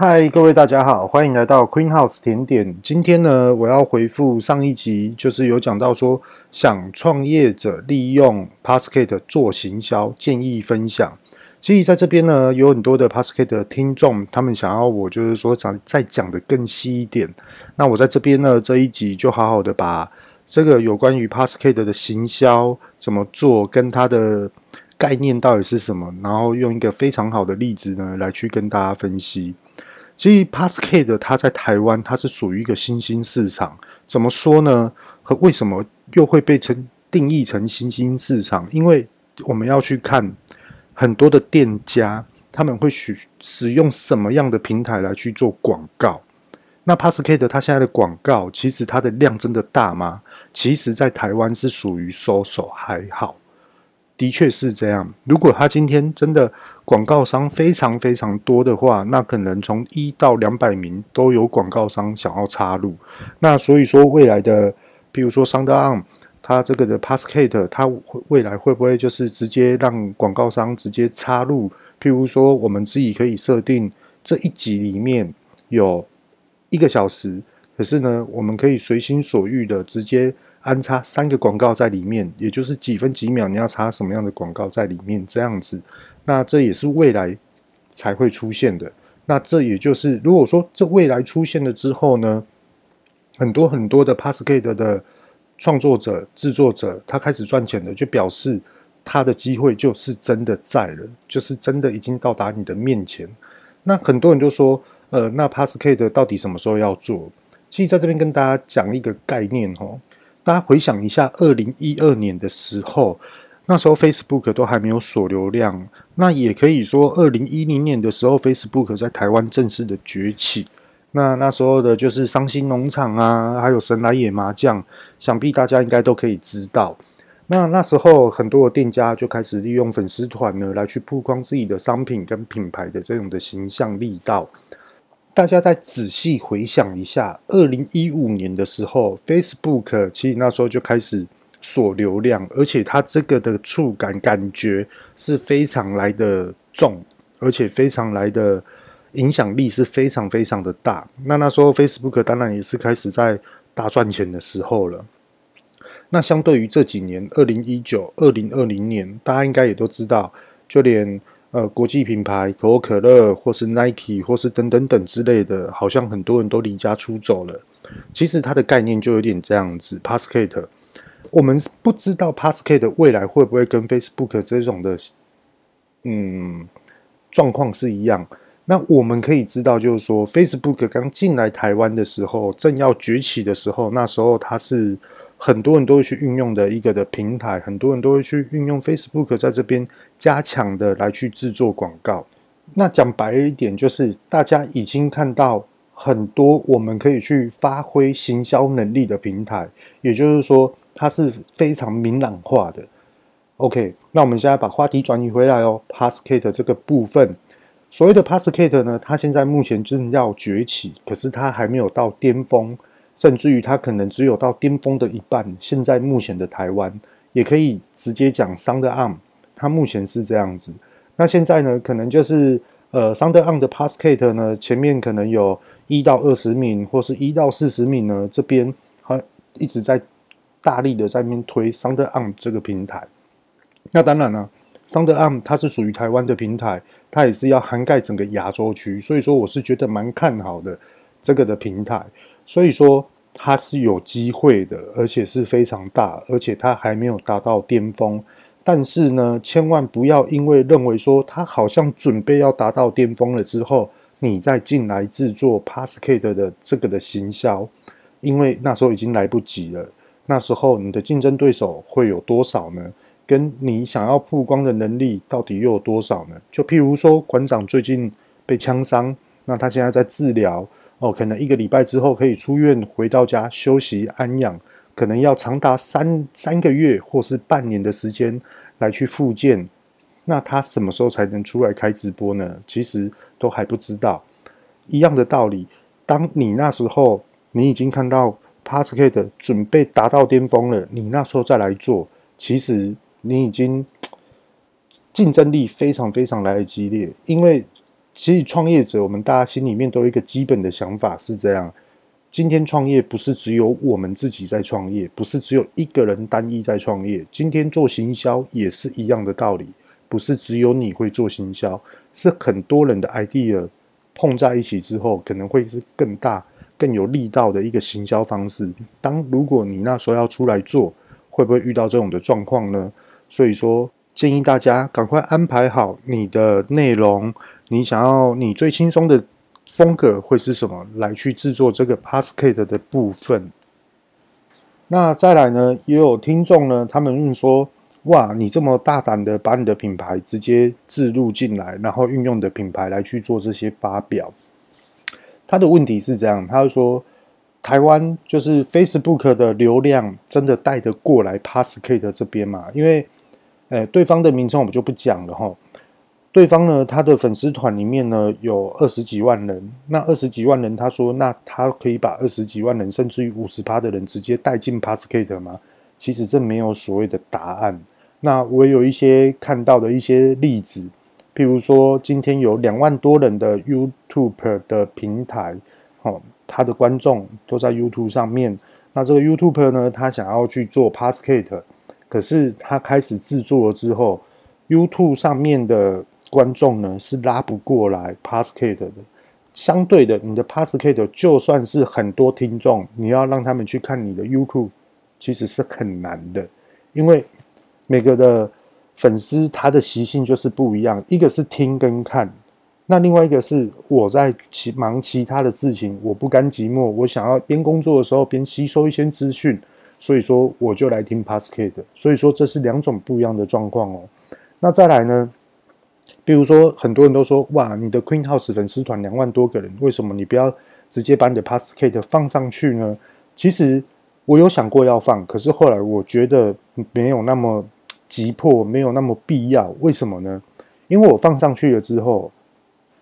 嗨，各位大家好，欢迎来到 Queen House 甜点。今天呢，我要回复上一集，就是有讲到说，想创业者利用 Podcast 做行销，建议分享。其实在这边呢，有很多的 Podcast 的听众，他们想要我就是说讲再讲的更细一点。那我在这边呢，这一集就好好的把这个有关于 p a s c a t e 的行销怎么做，跟它的概念到底是什么，然后用一个非常好的例子呢，来去跟大家分析。其实 Podcast 它在台湾，它是属于一个新兴市场。怎么说呢？和为什么又会被成定义成新兴市场？因为我们要去看很多的店家，他们会使使用什么样的平台来去做广告。那 Podcast 它现在的广告，其实它的量真的大吗？其实，在台湾是属于收手还好。的确是这样。如果他今天真的广告商非常非常多的话，那可能从一到两百名都有广告商想要插入。那所以说，未来的，比如说 SoundOn，它这个的 Podcast，它未来会不会就是直接让广告商直接插入？譬如说，我们自己可以设定这一集里面有一个小时，可是呢，我们可以随心所欲的直接。安插三个广告在里面，也就是几分几秒你要插什么样的广告在里面，这样子，那这也是未来才会出现的。那这也就是，如果说这未来出现了之后呢，很多很多的 Podcast 的创作者、制作者，他开始赚钱了，就表示他的机会就是真的在了，就是真的已经到达你的面前。那很多人就说，呃，那 Podcast 到底什么时候要做？其实在这边跟大家讲一个概念哦。大家回想一下，二零一二年的时候，那时候 Facebook 都还没有锁流量，那也可以说，二零一零年的时候，Facebook 在台湾正式的崛起。那那时候的就是伤心农场啊，还有神来也麻将，想必大家应该都可以知道。那那时候很多的店家就开始利用粉丝团呢，来去曝光自己的商品跟品牌的这种的形象力道。大家再仔细回想一下，二零一五年的时候，Facebook 其实那时候就开始锁流量，而且它这个的触感感觉是非常来的重，而且非常来的影响力是非常非常的大。那那时候 Facebook 当然也是开始在大赚钱的时候了。那相对于这几年，二零一九、二零二零年，大家应该也都知道，就连。呃，国际品牌可口可乐，或是 Nike，或是等等等之类的，好像很多人都离家出走了。其实它的概念就有点这样子。Podcast，我们不知道 Podcast 未来会不会跟 Facebook 这种的，嗯，状况是一样。那我们可以知道，就是说 Facebook 刚进来台湾的时候，正要崛起的时候，那时候它是。很多人都会去运用的一个的平台，很多人都会去运用 Facebook 在这边加强的来去制作广告。那讲白一点，就是大家已经看到很多我们可以去发挥行销能力的平台，也就是说，它是非常明朗化的。OK，那我们现在把话题转移回来哦，Podcast 这个部分，所谓的 Podcast 呢，它现在目前正要崛起，可是它还没有到巅峰。甚至于它可能只有到巅峰的一半。现在目前的台湾，也可以直接讲 SoundOn，它目前是这样子。那现在呢，可能就是呃 SoundOn 的 Podcast 呢，前面可能有一到二十名，或是一到四十名呢，这边还一直在大力的在那边推 SoundOn 这个平台。那当然了，SoundOn 它是属于台湾的平台，它也是要涵盖整个亚洲区，所以说我是觉得蛮看好的这个的平台。所以说它是有机会的，而且是非常大，而且它还没有达到巅峰。但是呢，千万不要因为认为说它好像准备要达到巅峰了之后，你再进来制作 Podcast 的这个的行销，因为那时候已经来不及了。那时候你的竞争对手会有多少呢？跟你想要曝光的能力到底又有多少呢？就譬如说馆长最近被枪伤，那他现在在治疗。哦，可能一个礼拜之后可以出院，回到家休息安养，可能要长达三三个月或是半年的时间来去复健。那他什么时候才能出来开直播呢？其实都还不知道。一样的道理，当你那时候你已经看到 Podcast 准备达到巅峰了，你那时候再来做，其实你已经竞争力非常非常来的激烈，因为。其实创业者，我们大家心里面都有一个基本的想法是这样：今天创业不是只有我们自己在创业，不是只有一个人单一在创业。今天做行销也是一样的道理，不是只有你会做行销，是很多人的 idea 碰在一起之后，可能会是更大、更有力道的一个行销方式。当如果你那时候要出来做，会不会遇到这种的状况呢？所以说，建议大家赶快安排好你的内容。你想要你最轻松的风格会是什么？来去制作这个 p a s c a d e 的部分。那再来呢，也有听众呢，他们问说：哇，你这么大胆的把你的品牌直接置入进来，然后运用你的品牌来去做这些发表。他的问题是这样，他就说：台湾就是 Facebook 的流量真的带得过来 Podcast 这边嘛？因为，呃，对方的名称我们就不讲了哈。对方呢，他的粉丝团里面呢有二十几万人，那二十几万人，他说，那他可以把二十几万人，甚至于五十趴的人直接带进 pass cate 吗？其实这没有所谓的答案。那我有一些看到的一些例子，譬如说，今天有两万多人的 YouTube 的平台，哦，他的观众都在 YouTube 上面。那这个 YouTube 呢，他想要去做 Podcast，可是他开始制作了之后，YouTube 上面的。观众呢是拉不过来 Podcast 的，相对的，你的 Podcast 就算是很多听众，你要让他们去看你的 YouTube，其实是很难的，因为每个的粉丝他的习性就是不一样，一个是听跟看，那另外一个是我在其忙其他的事情，我不甘寂寞，我想要边工作的时候边吸收一些资讯，所以说我就来听 Podcast，所以说这是两种不一样的状况哦。那再来呢？比如说，很多人都说：“哇，你的 Queen House 粉丝团两万多个人，为什么你不要直接把你的 Podcast 放上去呢？”其实我有想过要放，可是后来我觉得没有那么急迫，没有那么必要。为什么呢？因为我放上去了之后，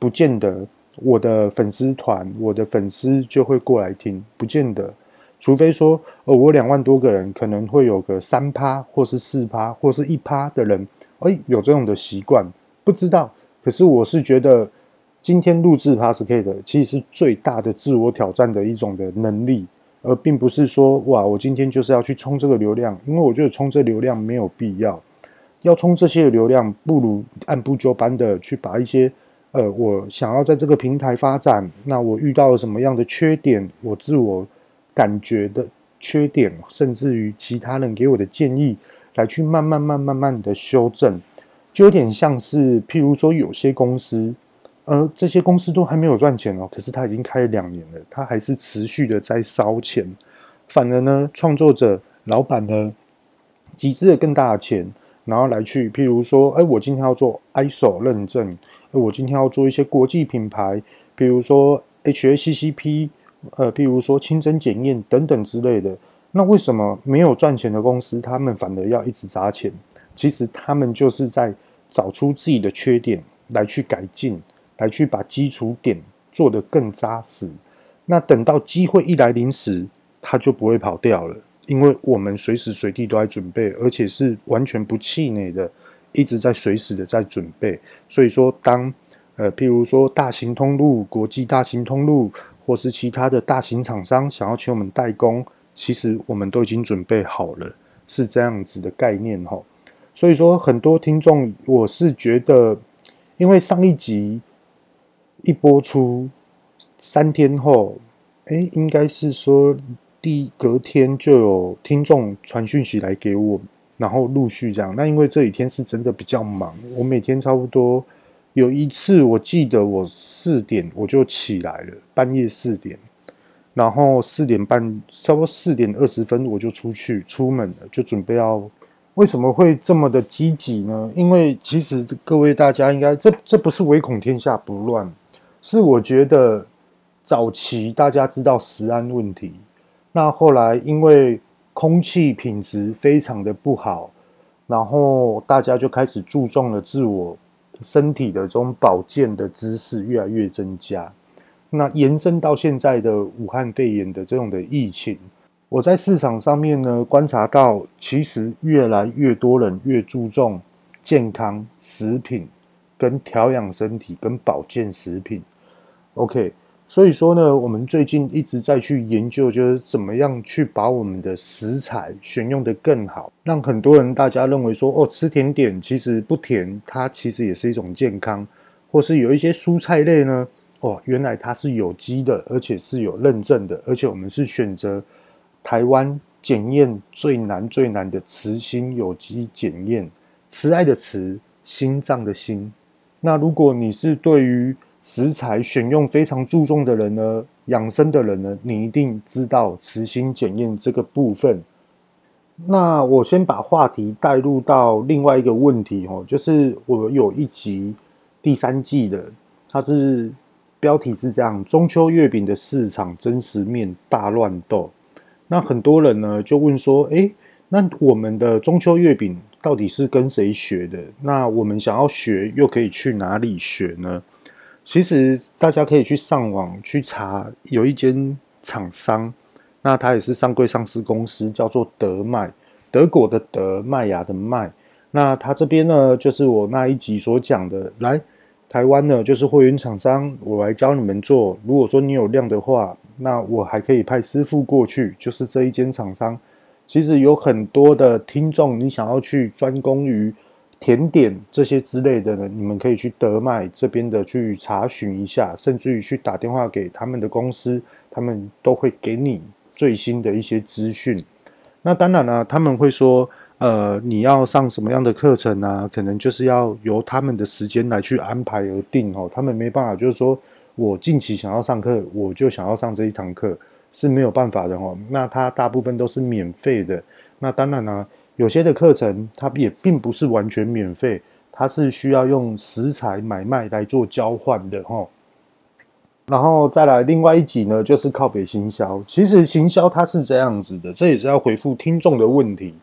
不见得我的粉丝团、我的粉丝就会过来听，不见得。除非说，呃，我两万多个人，可能会有个三趴，或是四趴，或是一趴的人，哎，有这种的习惯。不知道，可是我是觉得今天录制 Podcast 其实是最大的自我挑战的一种的能力，而并不是说哇，我今天就是要去冲这个流量，因为我觉得冲这流量没有必要。要冲这些流量，不如按部就班的去把一些呃，我想要在这个平台发展，那我遇到了什么样的缺点，我自我感觉的缺点，甚至于其他人给我的建议，来去慢慢、慢、慢慢的修正。就有点像是，譬如说，有些公司，呃，这些公司都还没有赚钱哦，可是他已经开了两年了，他还是持续的在烧钱。反而呢，创作者、老板呢，集资了更大的钱，然后来去，譬如说，哎，我今天要做 ISO 认证，哎，我今天要做一些国际品牌，譬如说 HACCP，呃，譬如说清真检验等等之类的。那为什么没有赚钱的公司，他们反而要一直砸钱？其实他们就是在找出自己的缺点来去改进，来去把基础点做得更扎实。那等到机会一来临时，他就不会跑掉了，因为我们随时随地都在准备，而且是完全不气馁的，一直在随时的在准备。所以说，当呃，譬如说大型通路、国际大型通路，或是其他的大型厂商想要请我们代工，其实我们都已经准备好了，是这样子的概念吼。所以说，很多听众，我是觉得，因为上一集一播出三天后，哎，应该是说第隔天就有听众传讯息来给我，然后陆续这样。那因为这几天是真的比较忙，我每天差不多有一次，我记得我四点我就起来了，半夜四点，然后四点半，差不多四点二十分我就出去出门了，就准备要。为什么会这么的积极呢？因为其实各位大家应该这这不是唯恐天下不乱，是我觉得早期大家知道食安问题，那后来因为空气品质非常的不好，然后大家就开始注重了自我身体的这种保健的知识越来越增加，那延伸到现在的武汉肺炎的这种的疫情。我在市场上面呢，观察到，其实越来越多人越注重健康食品跟调养身体、跟保健食品。OK，所以说呢，我们最近一直在去研究，就是怎么样去把我们的食材选用得更好，让很多人大家认为说，哦，吃甜点其实不甜，它其实也是一种健康，或是有一些蔬菜类呢，哦，原来它是有机的，而且是有认证的，而且我们是选择台湾检验最难最难的慈心有机检验，慈爱的慈，心脏的心。那如果你是对于食材选用非常注重的人呢，养生的人呢，你一定知道慈心检验这个部分。那我先把话题带入到另外一个问题哦，就是我有一集第三季的，它是标题是这样：中秋月饼的市场真实面大乱斗。那很多人呢就问说，诶，那我们的中秋月饼到底是跟谁学的？那我们想要学又可以去哪里学呢？其实大家可以去上网去查，有一间厂商，那它也是上柜上市公司，叫做德麦，德国的德，麦芽的麦。那它这边呢，就是我那一集所讲的，来台湾呢，就是会员厂商，我来教你们做。如果说你有量的话，那我还可以派师傅过去，就是这一间厂商。其实有很多的听众，你想要去专攻于。甜点这些之类的呢，你们可以去德麦这边的去查询一下，甚至于去打电话给他们的公司，他们都会给你最新的一些资讯。那当然了，他们会说，呃，你要上什么样的课程啊？可能就是要由他们的时间来去安排而定哦。他们没办法，就是说我近期想要上课，我就想要上这一堂课是没有办法的哦。那它大部分都是免费的。那当然了。有些的课程，它也并不是完全免费，它是需要用食材买卖来做交换的哈。然后再来另外一集呢，就是靠北行销。其实行销它是这样子的，这也是要回复听众的问题。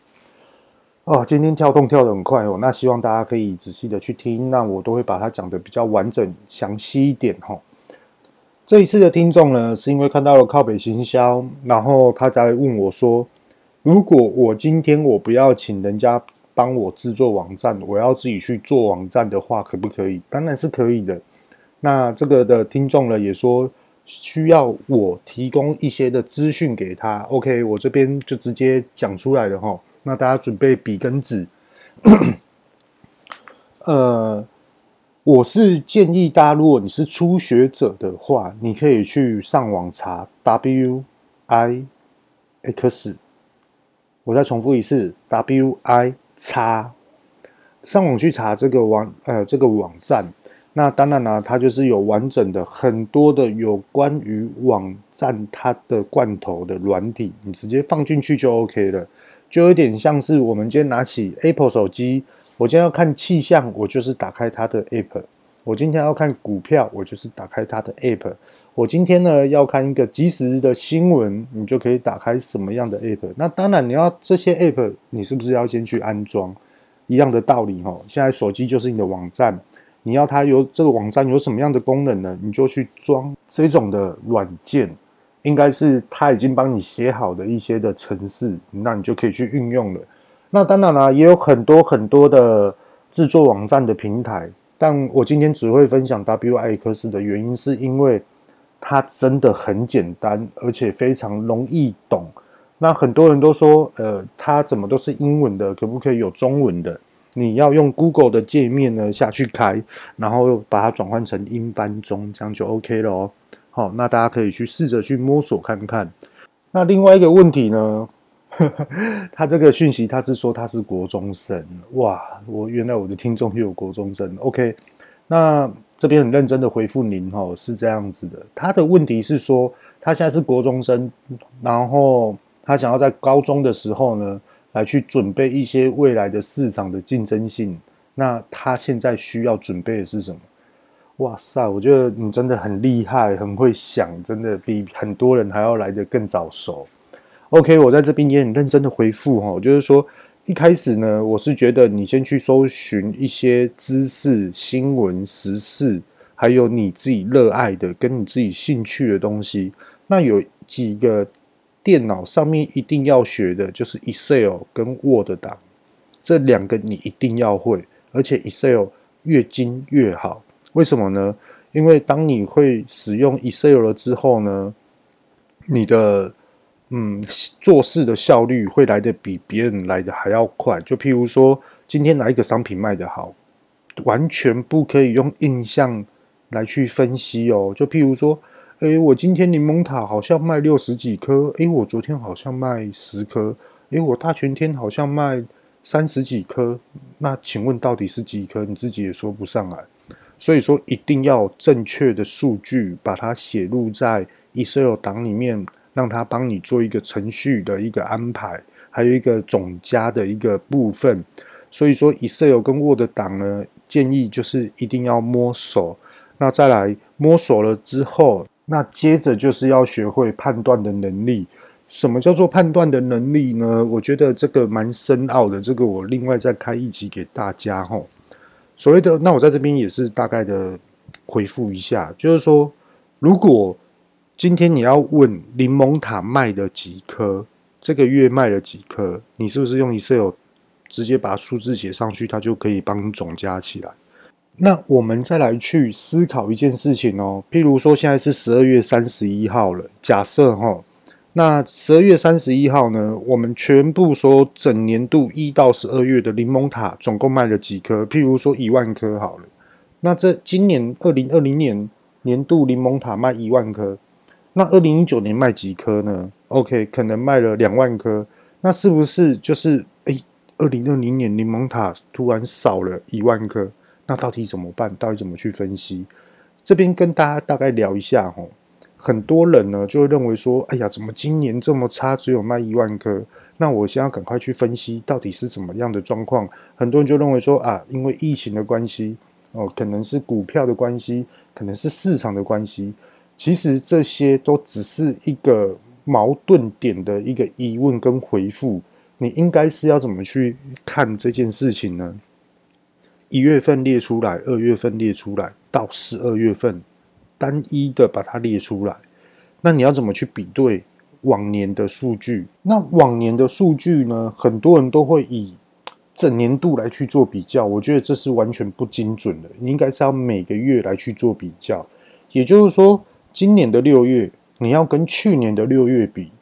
哦，今天跳动跳得很快哦，那希望大家可以仔细的去听，那我都会把它讲得比较完整、详细一点哈。这一次的听众呢，是因为看到了靠北行销，然后他才问我说。如果我今天我不要请人家帮我制作网站，我要自己去做网站的话，可不可以？当然是可以的。那这个的听众呢，也说需要我提供一些的资讯给他。OK，我这边就直接讲出来了哈。那大家准备笔跟纸。呃，我是建议大家，如果你是初学者的话，你可以去上网查 W I X。我再重复一次，W I X，上网去查这个网呃这个网站，那当然啦，它就是有完整的很多的有关于网站它的罐头的软体，你直接放进去就 OK 了，就有点像是我们今天拿起 Apple 手机，我今天要看气象，我就是打开它的 App。我今天要看股票，我就是打开它的 App。我今天呢要看一个即时的新闻，你就可以打开什么样的 App？那当然，你要这些 App，你是不是要先去安装？一样的道理哈。现在手机就是你的网站，你要它有这个网站有什么样的功能呢？你就去装这种的软件，应该是它已经帮你写好的一些的程式，那你就可以去运用了。那当然啦，也有很多很多的制作网站的平台。但我今天只会分享 Wix 的原因，是因为它真的很简单，而且非常容易懂。那很多人都说，呃，它怎么都是英文的，可不可以有中文的？你要用 Google 的界面呢下去开，然后把它转换成英翻中，这样就 OK 了哦。好，那大家可以去试着去摸索看看。那另外一个问题呢？他这个讯息，他是说他是国中生，哇！我原来我的听众也有国中生，OK？那这边很认真的回复您哦，是这样子的。他的问题是说，他现在是国中生，然后他想要在高中的时候呢，来去准备一些未来的市场的竞争性。那他现在需要准备的是什么？哇塞！我觉得你真的很厉害，很会想，真的比很多人还要来得更早熟。OK，我在这边也很认真的回复哈，就是说一开始呢，我是觉得你先去搜寻一些知识、新闻、时事，还有你自己热爱的、跟你自己兴趣的东西。那有几个电脑上面一定要学的，就是 Excel 跟 Word 档，这两个你一定要会，而且 Excel 越精越好。为什么呢？因为当你会使用 Excel 了之后呢，你的嗯做事的效率会来得比别人来的还要快。就譬如说，今天哪一个商品卖得好，完全不可以用印象来去分析哦。就譬如说，诶，我今天柠檬塔好像卖六十几颗，诶，我昨天好像卖十颗，诶，我大全天好像卖三十几颗。那请问到底是几颗？你自己也说不上来。所以说，一定要正确的数据，把它写入在 Excel 档里面，让他帮你做一个程序的一个安排，还有一个总加的一个部分。所以说，Excel 跟 Word 档呢，建议就是一定要摸索。那再来摸索了之后，那接着就是要学会判断的能力。什么叫做判断的能力呢？我觉得这个蛮深奥的，这个我另外再开一集给大家吼。所谓的，那我在这边也是大概的回复一下，就是说，如果今天你要问柠檬塔卖了几颗，这个月卖了几颗，你是不是用 Excel 直接把数字写上去，它就可以帮你总加起来？那我们再来去思考一件事情哦，譬如说现在是十二月三十一号了，假设哈。那十二月三十一号呢？我们全部说整年度一到十二月的柠檬塔总共卖了几颗？譬如说一万颗好了。那这今年二零二零年年度柠檬塔卖一万颗，那二零一九年卖几颗呢？OK，可能卖了两万颗。那是不是就是诶，二零二零年柠檬塔突然少了一万颗？那到底怎么办？到底怎么去分析？这边跟大家大概聊一下吼。很多人呢就会认为说，哎呀，怎么今年这么差，只有卖一万颗？那我先要赶快去分析到底是怎么样的状况。很多人就认为说啊，因为疫情的关系，哦，可能是股票的关系，可能是市场的关系。其实这些都只是一个矛盾点的一个疑问跟回复。你应该是要怎么去看这件事情呢？一月份列出来，二月份列出来，到十二月份。单一的把它列出来，那你要怎么去比对往年的数据？那往年的数据呢？很多人都会以整年度来去做比较，我觉得这是完全不精准的。你应该是要每个月来去做比较，也就是说，今年的六月你要跟去年的六月比，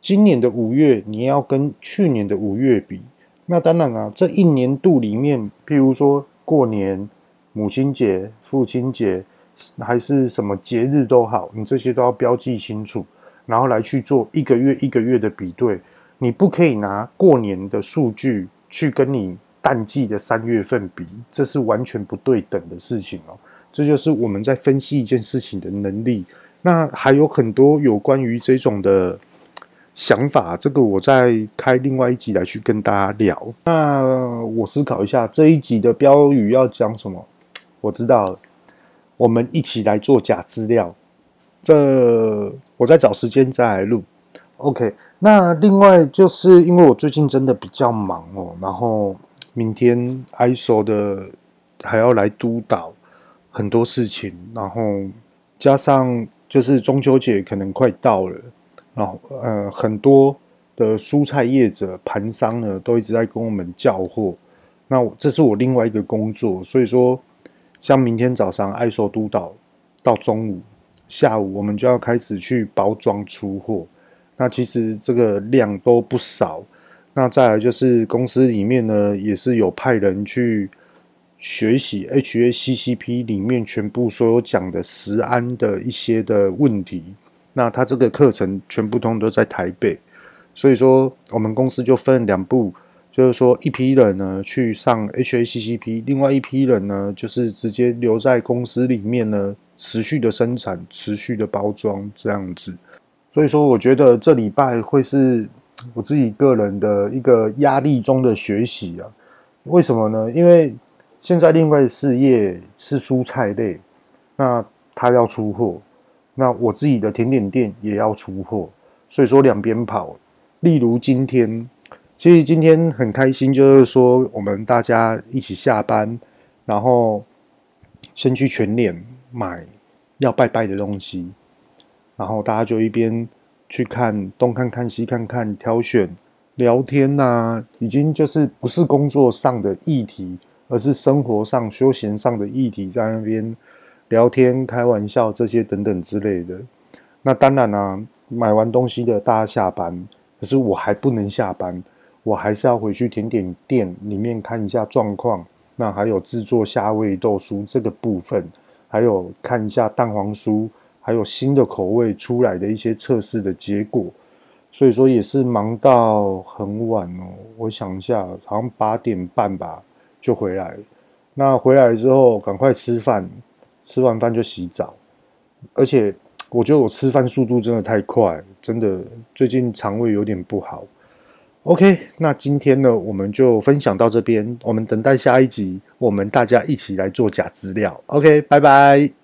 今年的五月你要跟去年的五月比。那当然啊，这一年度里面，譬如说过年、母亲节、父亲节。还是什么节日都好，你这些都要标记清楚，然后来去做一个月一个月的比对。你不可以拿过年的数据去跟你淡季的三月份比，这是完全不对等的事情哦。这就是我们在分析一件事情的能力。那还有很多有关于这种的想法，这个我再开另外一集来去跟大家聊。那我思考一下这一集的标语要讲什么，我知道。我们一起来做假资料，这我再找时间再来录。OK，那另外就是因为我最近真的比较忙哦，然后明天 ISO 的还要来督导很多事情，然后加上就是中秋节可能快到了，然后呃很多的蔬菜业者盘商呢都一直在跟我们叫货，那这是我另外一个工作，所以说。像明天早上爱收督导到中午，下午我们就要开始去包装出货。那其实这个量都不少。那再来就是公司里面呢，也是有派人去学习 HACCP 里面全部所有讲的食安的一些的问题。那他这个课程全部通都在台北，所以说我们公司就分两部。就是说，一批人呢去上 HACCP，另外一批人呢就是直接留在公司里面呢，持续的生产、持续的包装这样子。所以说，我觉得这礼拜会是我自己个人的一个压力中的学习啊。为什么呢？因为现在另外事业是蔬菜类，那他要出货，那我自己的甜点店也要出货，所以说两边跑。例如今天。其实今天很开心，就是说我们大家一起下班，然后先去全联买要拜拜的东西，然后大家就一边去看东看看西看看，挑选聊天呐、已经就是不是工作上的议题，而是生活上、休闲上的议题，在那边聊天、开玩笑这些等等之类的。那当然啦、买完东西的大家下班，可是我还不能下班，我还是要回去甜点店里面看一下状况。那还有制作虾味豆酥这个部分，还有看一下蛋黄酥，还有新的口味出来的一些测试的结果。所以说也是忙到很晚哦，我想一下，好像八点半吧就回来。那回来之后赶快吃饭，吃完饭就洗澡。而且我觉得我吃饭速度真的太快，真的最近肠胃有点不好。OK，那今天呢我们就分享到这边，我们等待下一集，我们大家一起来做假资料。OK，拜拜。